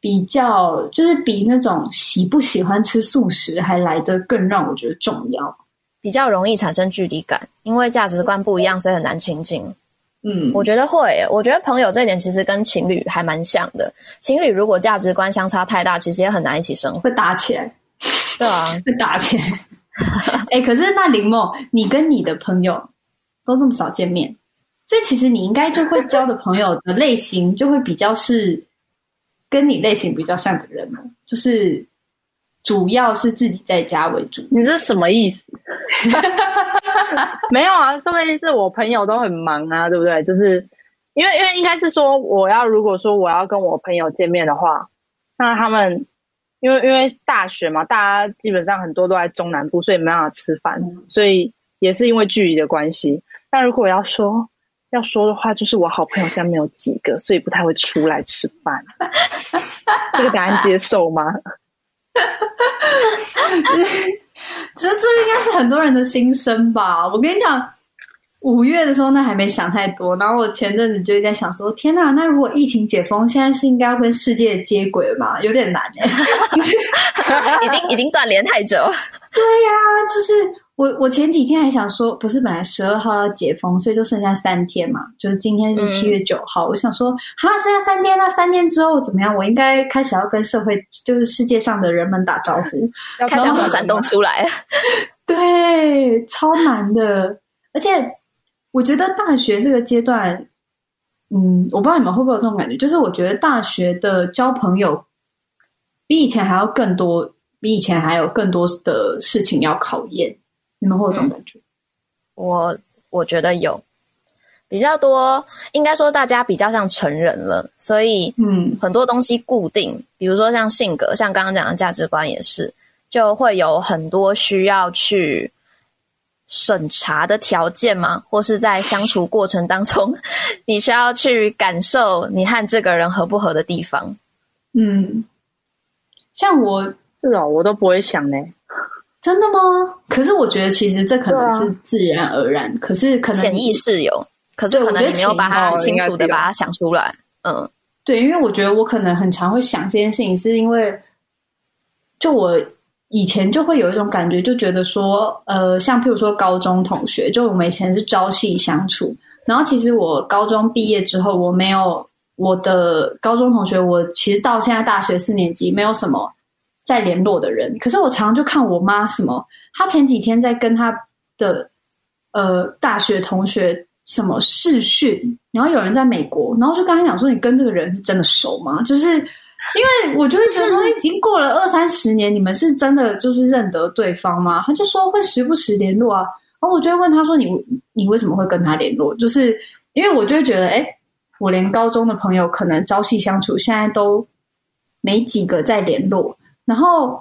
比较就是比那种喜不喜欢吃素食还来得更让我觉得重要。比较容易产生距离感，因为价值观不一样，所以很难亲近。嗯，我觉得会，我觉得朋友这一点其实跟情侣还蛮像的。情侣如果价值观相差太大，其实也很难一起生活，会打起来。对啊，会打起来。哎、欸，可是那林梦，你跟你的朋友都这么少见面，所以其实你应该就会交的朋友的类型就会比较是跟你类型比较像的人，就是。主要是自己在家为主，你这是什么意思？没有啊，说明是我朋友都很忙啊，对不对？就是因为因为应该是说，我要如果说我要跟我朋友见面的话，那他们因为因为大学嘛，大家基本上很多都在中南部，所以没办法吃饭，嗯、所以也是因为距离的关系。那如果要说要说的话，就是我好朋友现在没有几个，所以不太会出来吃饭。这个答案接受吗？其 实这应该是很多人的心声吧。我跟你讲，五月的时候那还没想太多，然后我前阵子就在想说，天哪，那如果疫情解封，现在是应该要跟世界接轨了吗？有点难哎，已经已经断联太久。对呀、啊，就是。我我前几天还想说，不是本来十二号要解封，所以就剩下三天嘛，就是今天是七月九号。嗯、我想说，哈，剩下三天，那三天之后怎么样？我应该开始要跟社会，就是世界上的人们打招呼，要开始从山东出来。对，超难的。而且我觉得大学这个阶段，嗯，我不知道你们会不会有这种感觉，就是我觉得大学的交朋友比以前还要更多，比以前还有更多的事情要考验。你们会有这种感觉？我我觉得有比较多，应该说大家比较像成人了，所以嗯，很多东西固定，比如说像性格，像刚刚讲的价值观也是，就会有很多需要去审查的条件嘛，或是在相处过程当中，你需要去感受你和这个人合不合的地方。嗯，像我是哦，我都不会想呢。真的吗？可是我觉得其实这可能是自然而然，啊、可是可能潜意识有，可是可能你没有把它清楚的把它想出来。嗯，对，因为我觉得我可能很常会想这件事情，是因为就我以前就会有一种感觉，就觉得说，呃，像譬如说高中同学，就我们以前是朝夕相处，然后其实我高中毕业之后，我没有我的高中同学，我其实到现在大学四年级没有什么。在联络的人，可是我常常就看我妈什么，她前几天在跟她的呃大学同学什么视讯，然后有人在美国，然后就跟她讲说，你跟这个人是真的熟吗？就是因为我就会觉得说，已经过了二三十年，你们是真的就是认得对方吗？他就说会时不时联络啊，然后我就会问他说，你你为什么会跟他联络？就是因为我就会觉得，哎，我连高中的朋友可能朝夕相处，现在都没几个在联络。然后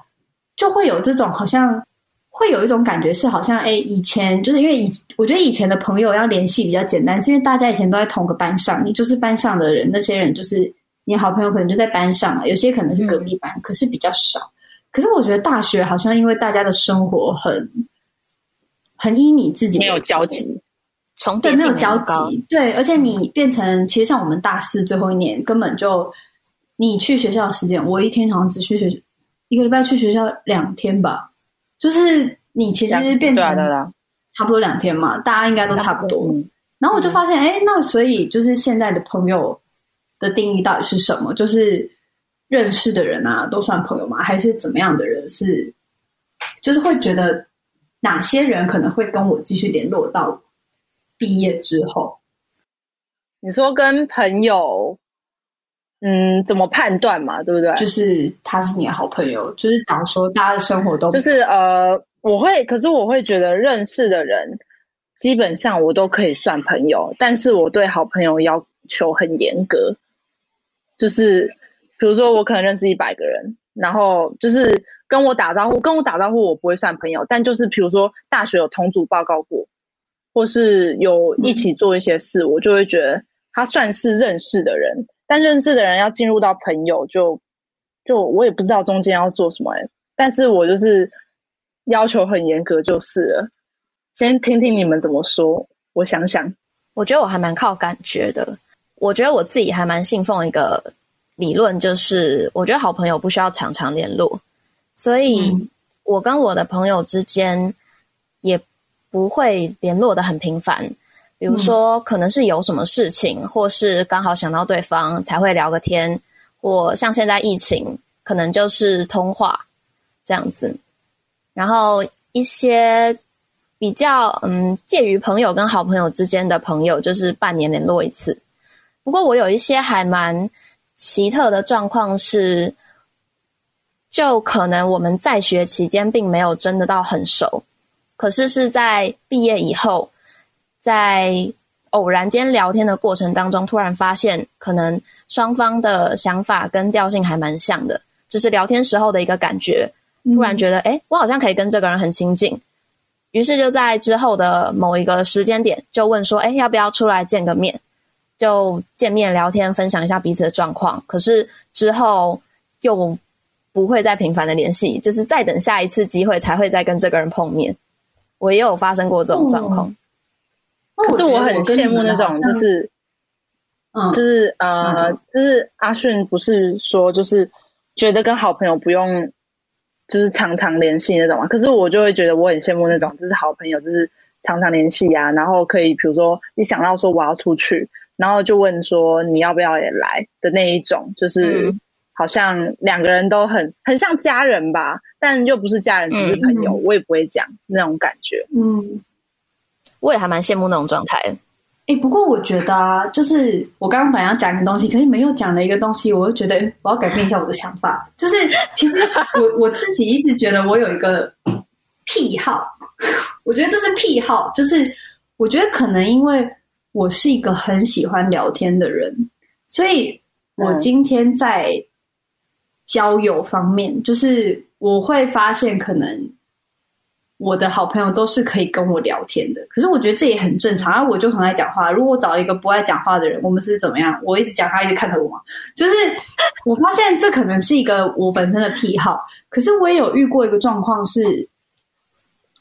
就会有这种好像会有一种感觉是好像哎，以前就是因为以我觉得以前的朋友要联系比较简单，是因为大家以前都在同个班上，你就是班上的人，那些人就是你好朋友，可能就在班上啊，有些可能是隔壁班，嗯、可是比较少。可是我觉得大学好像因为大家的生活很很依你自己，没有交集，从对没有交集，对，而且你变成其实像我们大四最后一年，根本就你去学校的时间，我一天好像只去学。一个礼拜去学校两天吧，就是你其实变成差不多两天嘛，大家应该都差不多。然后我就发现，哎，那所以就是现在的朋友的定义到底是什么？就是认识的人啊，都算朋友吗？还是怎么样的人是？就是会觉得哪些人可能会跟我继续联络到毕业之后？你说跟朋友？嗯，怎么判断嘛？对不对？就是他是你的好朋友，就是假如说大家的生活都就是呃，我会，可是我会觉得认识的人基本上我都可以算朋友，但是我对好朋友要求很严格。就是比如说我可能认识一百个人，然后就是跟我打招呼，跟我打招呼我不会算朋友，但就是比如说大学有同组报告过，或是有一起做一些事，嗯、我就会觉得他算是认识的人。但认识的人要进入到朋友就，就就我也不知道中间要做什么哎，但是我就是要求很严格就是了。先听听你们怎么说，我想想。我觉得我还蛮靠感觉的。我觉得我自己还蛮信奉一个理论，就是我觉得好朋友不需要常常联络，所以我跟我的朋友之间也不会联络的很频繁。比如说，可能是有什么事情，或是刚好想到对方才会聊个天，或像现在疫情，可能就是通话这样子。然后一些比较嗯介于朋友跟好朋友之间的朋友，就是半年联络一次。不过我有一些还蛮奇特的状况是，就可能我们在学期间并没有真的到很熟，可是是在毕业以后。在偶然间聊天的过程当中，突然发现可能双方的想法跟调性还蛮像的，就是聊天时候的一个感觉。突然觉得，哎、嗯，我好像可以跟这个人很亲近。于是就在之后的某一个时间点，就问说，哎，要不要出来见个面？就见面聊天，分享一下彼此的状况。可是之后又不会再频繁的联系，就是再等下一次机会才会再跟这个人碰面。我也有发生过这种状况。嗯可是我很羡慕那种，就是，嗯，就是呃，就是阿迅不是说，就是觉得跟好朋友不用，就是常常联系那种嘛。可是我就会觉得我很羡慕那种，就是好朋友，就是常常联系啊，然后可以，比如说一想到说我要出去，然后就问说你要不要也来的那一种，就是好像两个人都很很像家人吧，但又不是家人，只是朋友，我也不会讲那种感觉，嗯。我也还蛮羡慕那种状态，哎，不过我觉得啊，就是我刚刚本来要讲一个东西，可是你们又讲了一个东西，我就觉得我要改变一下我的想法。就是其实我我自己一直觉得我有一个癖好，我觉得这是癖好，就是我觉得可能因为我是一个很喜欢聊天的人，所以我今天在交友方面，嗯、就是我会发现可能。我的好朋友都是可以跟我聊天的，可是我觉得这也很正常。然后我就很爱讲话。如果我找一个不爱讲话的人，我们是怎么样？我一直讲，他一直看着我嘛。就是 我发现这可能是一个我本身的癖好。可是我也有遇过一个状况是，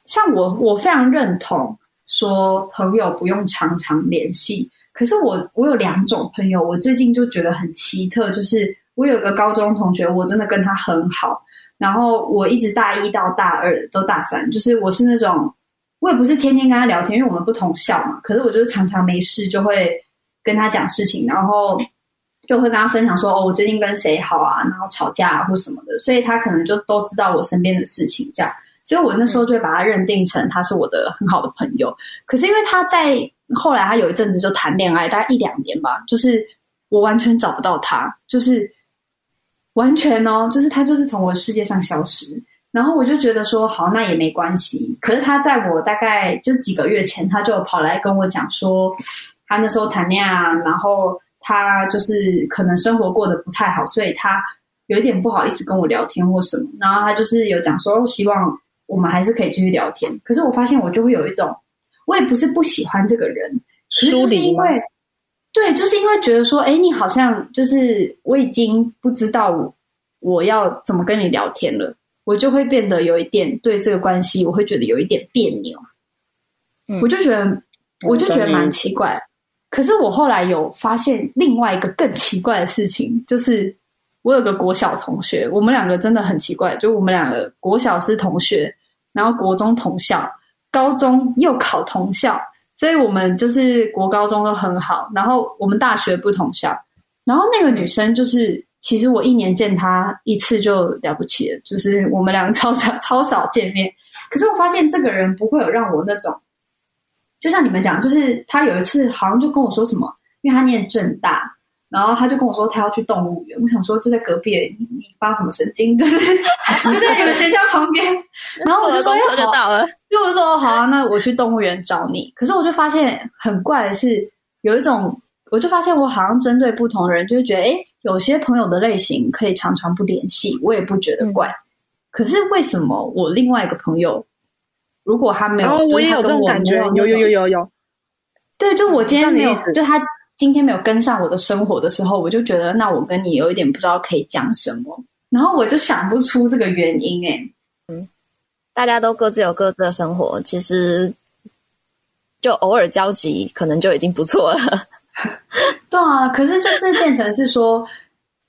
像我，我非常认同说朋友不用常常联系。可是我，我有两种朋友，我最近就觉得很奇特，就是我有一个高中同学，我真的跟他很好。然后我一直大一到大二都大三，就是我是那种，我也不是天天跟他聊天，因为我们不同校嘛。可是我就常常没事就会跟他讲事情，然后就会跟他分享说，哦，我最近跟谁好啊，然后吵架啊或什么的，所以他可能就都知道我身边的事情这样。所以我那时候就会把他认定成他是我的很好的朋友。可是因为他在后来他有一阵子就谈恋爱，大概一两年吧，就是我完全找不到他，就是。完全哦，就是他就是从我的世界上消失，然后我就觉得说好，那也没关系。可是他在我大概就几个月前，他就跑来跟我讲说，他那时候谈恋爱，然后他就是可能生活过得不太好，所以他有一点不好意思跟我聊天或什么。然后他就是有讲说，希望我们还是可以继续聊天。可是我发现我就会有一种，我也不是不喜欢这个人，是就是因为？对，就是因为觉得说，哎，你好像就是我已经不知道我要怎么跟你聊天了，我就会变得有一点对这个关系，我会觉得有一点别扭。嗯，我就觉得，我就觉得蛮奇怪。可是我后来有发现另外一个更奇怪的事情，就是我有个国小同学，我们两个真的很奇怪，就我们两个国小是同学，然后国中同校，高中又考同校。所以我们就是国高中都很好，然后我们大学不同校，然后那个女生就是，其实我一年见她一次就了不起了，就是我们两个 超少超少见面。可是我发现这个人不会有让我那种，就像你们讲，就是他有一次好像就跟我说什么，因为他念正大。然后他就跟我说他要去动物园，我想说就在隔壁，你你发什么神经？就是就在你们学校旁边，然后我就说车就到了，就我说好啊，那我去动物园找你。可是我就发现很怪的是，有一种，我就发现我好像针对不同的人，就会觉得，哎，有些朋友的类型可以常常不联系，我也不觉得怪。嗯、可是为什么我另外一个朋友，如果他没有，哦、我也有这种感觉，有有有有有，对，就我今天没有，就他。今天没有跟上我的生活的时候，我就觉得那我跟你有一点不知道可以讲什么，然后我就想不出这个原因哎。嗯，大家都各自有各自的生活，其实就偶尔交集可能就已经不错了。对啊，可是就是变成是说，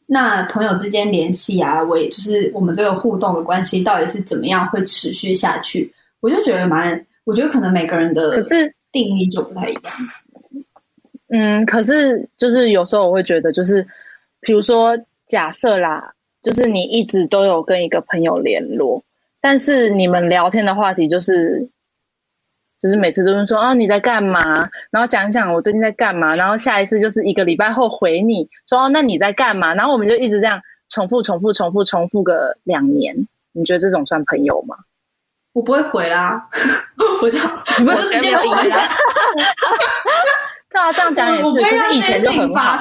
那朋友之间联系啊，我也就是我们这个互动的关系到底是怎么样会持续下去？我就觉得蛮，我觉得可能每个人的可是定义就不太一样。嗯，可是就是有时候我会觉得，就是比如说假设啦，就是你一直都有跟一个朋友联络，但是你们聊天的话题就是，就是每次都是说啊你在干嘛，然后讲一讲我最近在干嘛，然后下一次就是一个礼拜后回你说哦那你在干嘛，然后我们就一直这样重复重复重复重复个两年，你觉得这种算朋友吗？我不会回啦，我就你们就直接回啦。对啊，这样讲也是，可是以前就很好。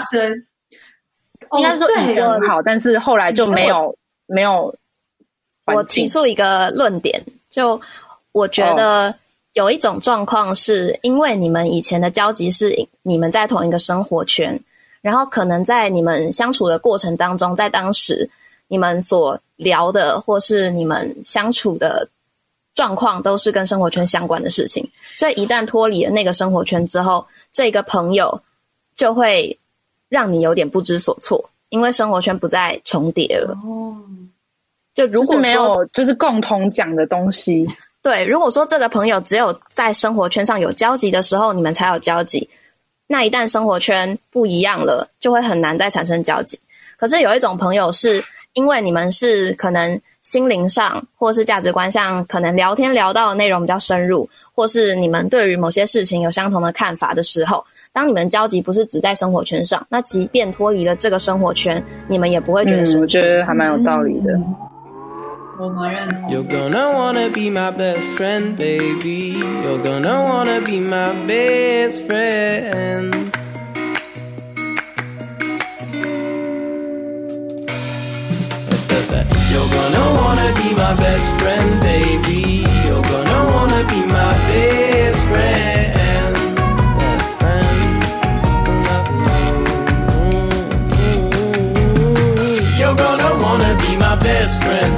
应该是说以前很好，但是后来就没有没有。我提出一个论点，就我觉得有一种状况是因为你们以前的交集是你们在同一个生活圈，然后可能在你们相处的过程当中，在当时你们所聊的或是你们相处的状况都是跟生活圈相关的事情，所以一旦脱离了那个生活圈之后。这个朋友就会让你有点不知所措，因为生活圈不再重叠了。哦，就如果说没有就是共同讲的东西，对，如果说这个朋友只有在生活圈上有交集的时候，你们才有交集，那一旦生活圈不一样了，就会很难再产生交集。可是有一种朋友是因为你们是可能心灵上或是价值观上，可能聊天聊到的内容比较深入，或是你们对于某些事情有相同的看法的时候，当你们交集不是只在生活圈上，那即便脱离了这个生活圈，你们也不会觉得什么。嗯，我觉得还蛮有道理的。我蛮认同。You're gonna wanna be my best friend, baby. You're gonna wanna be my best friend. You're gonna wanna be my best friend, baby. You're gonna wanna be my best friend. You're gonna wanna be my best friend,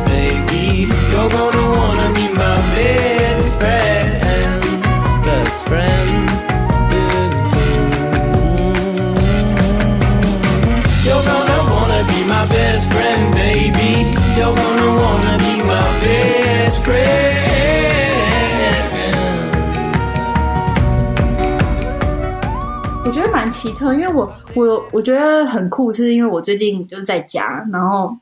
You're gonna wanna be my best friend. 我觉得蛮奇特，因为我我我觉得很酷，是因为我最近就是在家，然后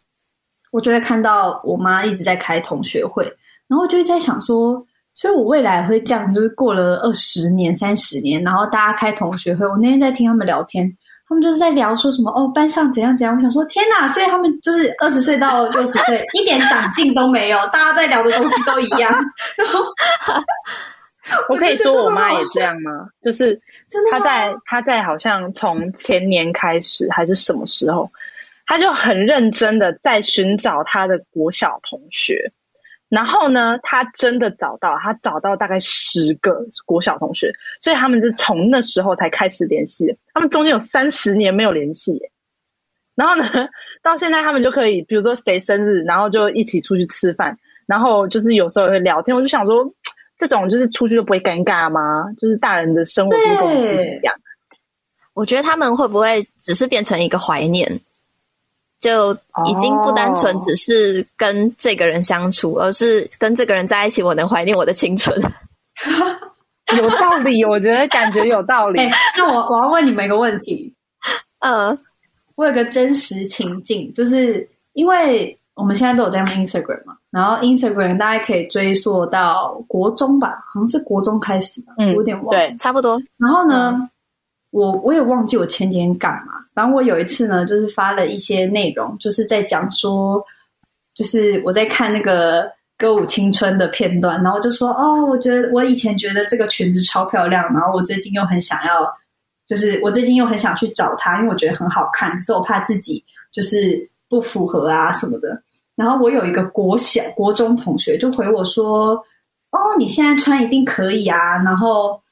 我就会看到我妈一直在开同学会，然后我就在想说，所以我未来会这样，就是过了二十年、三十年，然后大家开同学会，我那天在听他们聊天。他们就是在聊说什么哦，班上怎样怎样。我想说，天哪！所以他们就是二十岁到六十岁，一点长进都没有，大家在聊的东西都一样。然后，我可以说我妈也这样吗？就是她在她在好像从前年开始还是什么时候，她就很认真的在寻找她的国小同学。然后呢，他真的找到，他找到大概十个国小同学，所以他们是从那时候才开始联系。他们中间有三十年没有联系，然后呢，到现在他们就可以，比如说谁生日，然后就一起出去吃饭，然后就是有时候也会聊天。我就想说，这种就是出去都不会尴尬吗？就是大人的生活就跟我们不一样。我觉得他们会不会只是变成一个怀念？就已经不单纯只是跟这个人相处，oh. 而是跟这个人在一起，我能怀念我的青春。有道理，我觉得感觉有道理。欸、那我我要问你们一个问题，嗯，我有个真实情境，就是因为我们现在都有在用 Instagram 嘛，然后 Instagram 大家可以追溯到国中吧，好像是国中开始吧，嗯，有点忘，对，差不多。然后呢？嗯我我也忘记我前几天干嘛，反正我有一次呢，就是发了一些内容，就是在讲说，就是我在看那个歌舞青春的片段，然后就说哦，我觉得我以前觉得这个裙子超漂亮，然后我最近又很想要，就是我最近又很想去找它，因为我觉得很好看，可是我怕自己就是不符合啊什么的。然后我有一个国小、国中同学就回我说，哦，你现在穿一定可以啊，然后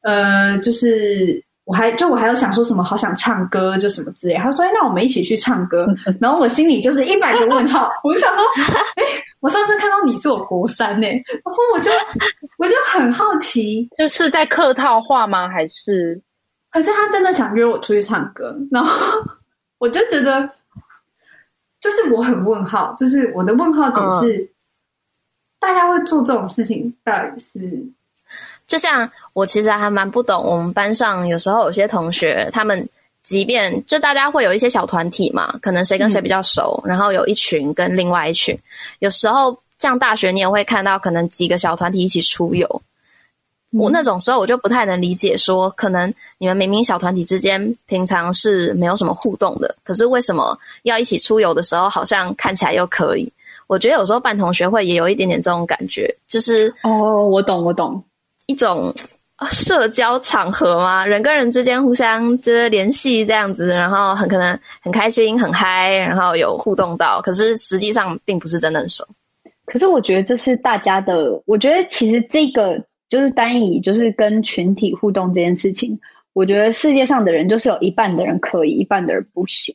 呃，就是。我还就我还有想说什么，好想唱歌，就什么之类。他说：“那我们一起去唱歌。”然后我心里就是一百个问号。我就想说：“哎、欸，我上次看到你是我国三呢。”然后我就我就很好奇，就是在客套话吗？还是可是他真的想约我出去唱歌？然后我就觉得，就是我很问号，就是我的问号点是，嗯、大家会做这种事情，到底是？就像我其实还蛮不懂，我们班上有时候有些同学，他们即便就大家会有一些小团体嘛，可能谁跟谁比较熟，嗯、然后有一群跟另外一群，有时候像大学你也会看到，可能几个小团体一起出游。嗯、我那种时候我就不太能理解说，说可能你们明明小团体之间平常是没有什么互动的，可是为什么要一起出游的时候，好像看起来又可以？我觉得有时候办同学会也有一点点这种感觉，就是哦，我懂，我懂。一种社交场合嘛，人跟人之间互相就是联系这样子，然后很可能很开心、很嗨，然后有互动到，可是实际上并不是真的很熟。可是我觉得这是大家的，我觉得其实这个就是单以就是跟群体互动这件事情，我觉得世界上的人就是有一半的人可以，一半的人不行。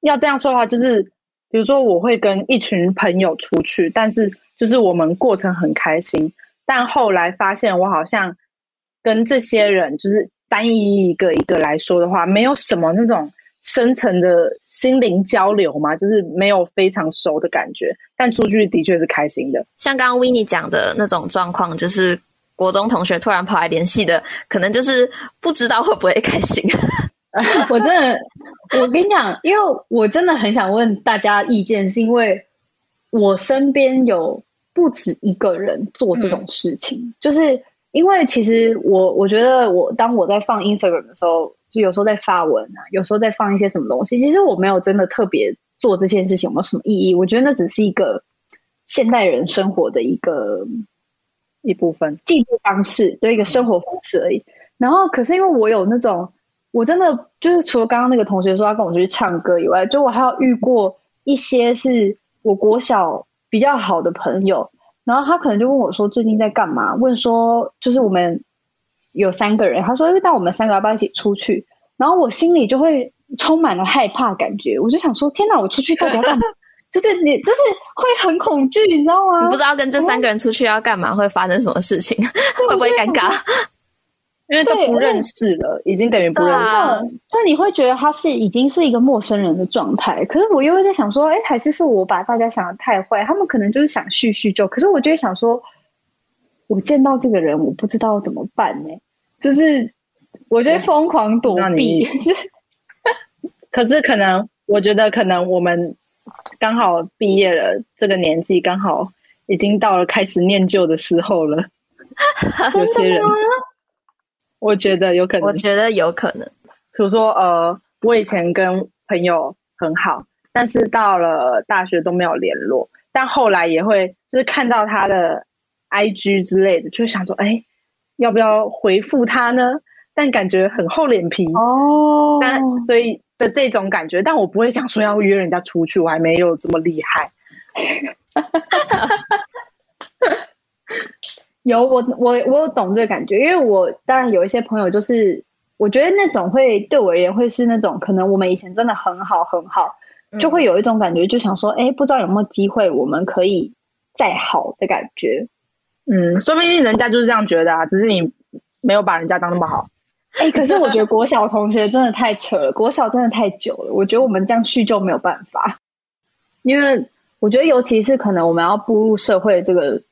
要这样说的话，就是比如说我会跟一群朋友出去，但是就是我们过程很开心。但后来发现，我好像跟这些人，就是单一一个一个来说的话，没有什么那种深层的心灵交流嘛，就是没有非常熟的感觉。但出去的确是开心的。像刚刚 Winnie 讲的那种状况，就是国中同学突然跑来联系的，可能就是不知道会不会开心。我真的，我跟你讲，因为我真的很想问大家意见，是因为。我身边有不止一个人做这种事情，嗯、就是因为其实我我觉得我当我在放 Instagram 的时候，就有时候在发文啊，有时候在放一些什么东西，其实我没有真的特别做这件事情有没有什么意义？我觉得那只是一个现代人生活的一个一部分记录方式，对一个生活方式而已。然后可是因为我有那种，我真的就是除了刚刚那个同学说要跟我去唱歌以外，就我还有遇过一些是。我国小比较好的朋友，然后他可能就问我说：“最近在干嘛？”问说：“就是我们有三个人。”他说：“因为带我们三个要不要一起出去？”然后我心里就会充满了害怕感觉，我就想说：“天哪，我出去到底要干嘛？” 就是你，就是会很恐惧，你知道吗？你不知道跟这三个人出去要干嘛，会发生什么事情，会不会尴尬？因为都不认识了，已经等于不认识了。那你会觉得他是已经是一个陌生人的状态。可是我又会在想说，哎，还是是我把大家想的太坏？他们可能就是想叙叙旧。可是我就会想说，我见到这个人，我不知道怎么办呢？就是我觉得疯狂躲避。可是可能，我觉得可能我们刚好毕业了，这个年纪刚好已经到了开始念旧的时候了。有些人。我觉得有可能，我觉得有可能。比如说，呃，我以前跟朋友很好，但是到了大学都没有联络。但后来也会就是看到他的 IG 之类的，就想说，哎，要不要回复他呢？但感觉很厚脸皮哦。但所以的这种感觉，但我不会想说要约人家出去，我还没有这么厉害。有我我我有懂这个感觉，因为我当然有一些朋友，就是我觉得那种会对我而言会是那种可能我们以前真的很好很好，就会有一种感觉，就想说，哎、嗯，不知道有没有机会我们可以再好的感觉。嗯，说不定人家就是这样觉得啊，只是你没有把人家当那么好。哎，可是我觉得国小同学真的太扯了，国小真的太久了，我觉得我们这样叙旧没有办法，因为我觉得尤其是可能我们要步入社会这个。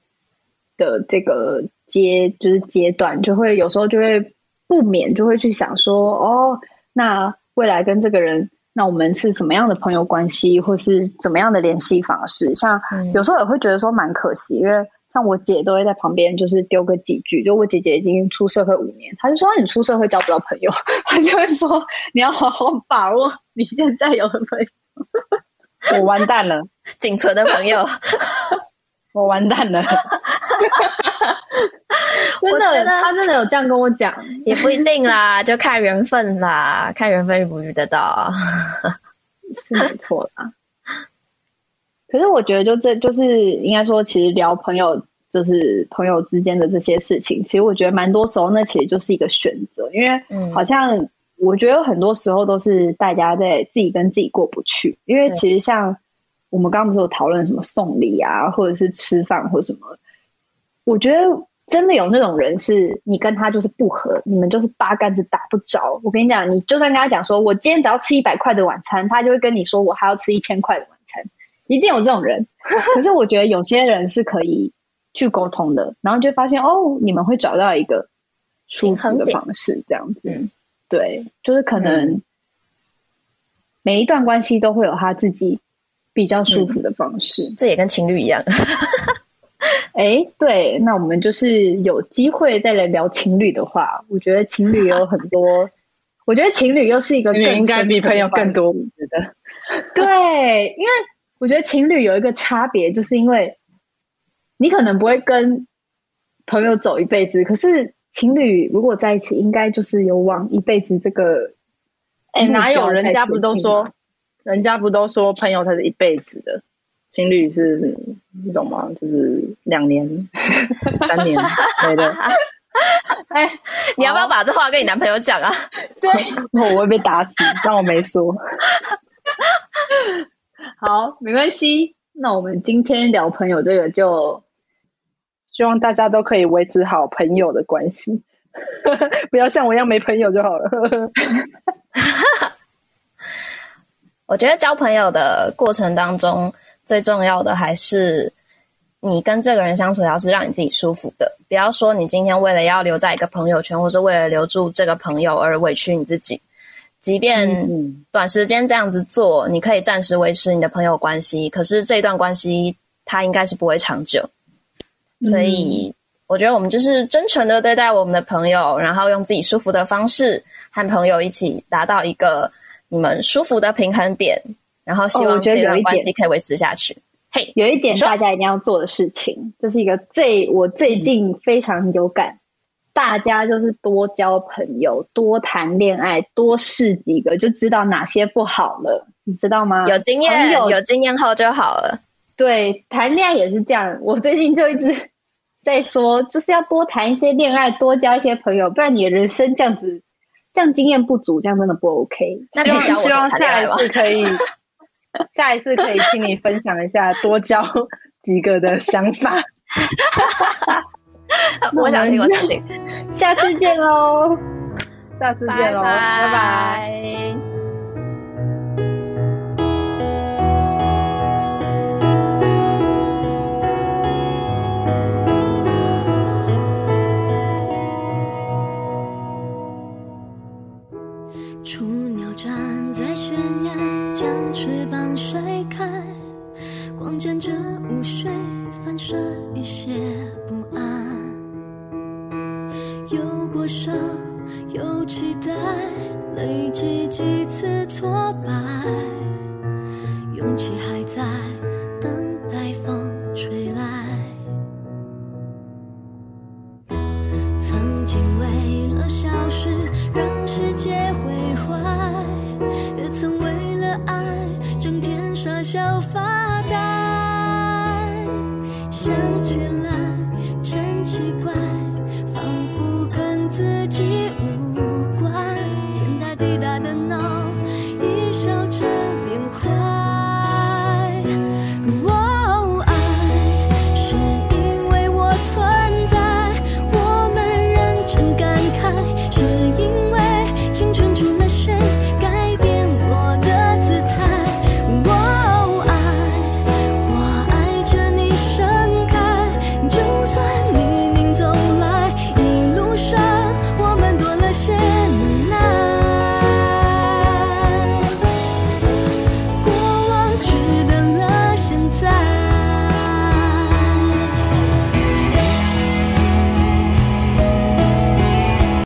的这个阶就是阶段，就会有时候就会不免就会去想说，哦，那未来跟这个人，那我们是怎么样的朋友关系，或是怎么样的联系方式？像有时候也会觉得说蛮可惜，因为像我姐都会在旁边就是丢个几句，就我姐姐已经出社会五年，她就说你出社会交不到朋友，她就会说你要好好把握你现在有的朋友，我完蛋了，仅存的朋友。我完蛋了，真的，他真的有这样跟我讲，也不一定啦，就看缘分啦，看缘分遇不遇得到，是没错啦。可是我觉得，就这就是应该说，其实聊朋友，就是朋友之间的这些事情，其实我觉得蛮多时候，那其实就是一个选择，因为好像我觉得很多时候都是大家在自己跟自己过不去，因为其实像。我们刚刚不是有讨论什么送礼啊，或者是吃饭或什么？我觉得真的有那种人，是你跟他就是不合，你们就是八竿子打不着。我跟你讲，你就算跟他讲说，我今天只要吃一百块的晚餐，他就会跟你说，我还要吃一千块的晚餐。一定有这种人。可是我觉得有些人是可以去沟通的，然后就发现哦，你们会找到一个舒服的方式，这样子。嗯，对，就是可能每一段关系都会有他自己。比较舒服的方式，嗯、这也跟情侣一样。哎，对，那我们就是有机会再来聊情侣的话，我觉得情侣有很多。我觉得情侣又是一个更应该比朋友更多。我觉得，对，因为我觉得情侣有一个差别，就是因为你可能不会跟朋友走一辈子，可是情侣如果在一起，应该就是有往一辈子这个。哎，哪有人家不都说？人家不都说朋友才是一辈子的，情侣是你懂吗？就是两年、三年没的。哎，你要不要把这话跟你男朋友讲啊？对，我会被打死，但我没说。好，没关系。那我们今天聊朋友这个，就希望大家都可以维持好朋友的关系，不要像我一样没朋友就好了。我觉得交朋友的过程当中，最重要的还是你跟这个人相处，要是让你自己舒服的。不要说你今天为了要留在一个朋友圈，或是为了留住这个朋友而委屈你自己。即便短时间这样子做，你可以暂时维持你的朋友关系，可是这段关系它应该是不会长久。所以我觉得我们就是真诚的对待我们的朋友，然后用自己舒服的方式和朋友一起达到一个你们舒服的平衡点，然后希望这段关系可以维持下去。嘿，有一点大家一定要做的事情，这是一个最我最近非常有感，大家就是多交朋友，多谈恋爱，多试几个，就知道哪些不好了，你知道吗？有经验，有经验后就好了。对，谈恋爱也是这样。我最近就一直 在说，就是要多谈一些恋爱，多交一些朋友，不然你的人生这样子，这样经验不足，这样真的不 OK。那你希望 下一次可以。下一次可以听你分享一下多教几个的想法。我想听，我想听。下次见喽！下次见喽！拜拜。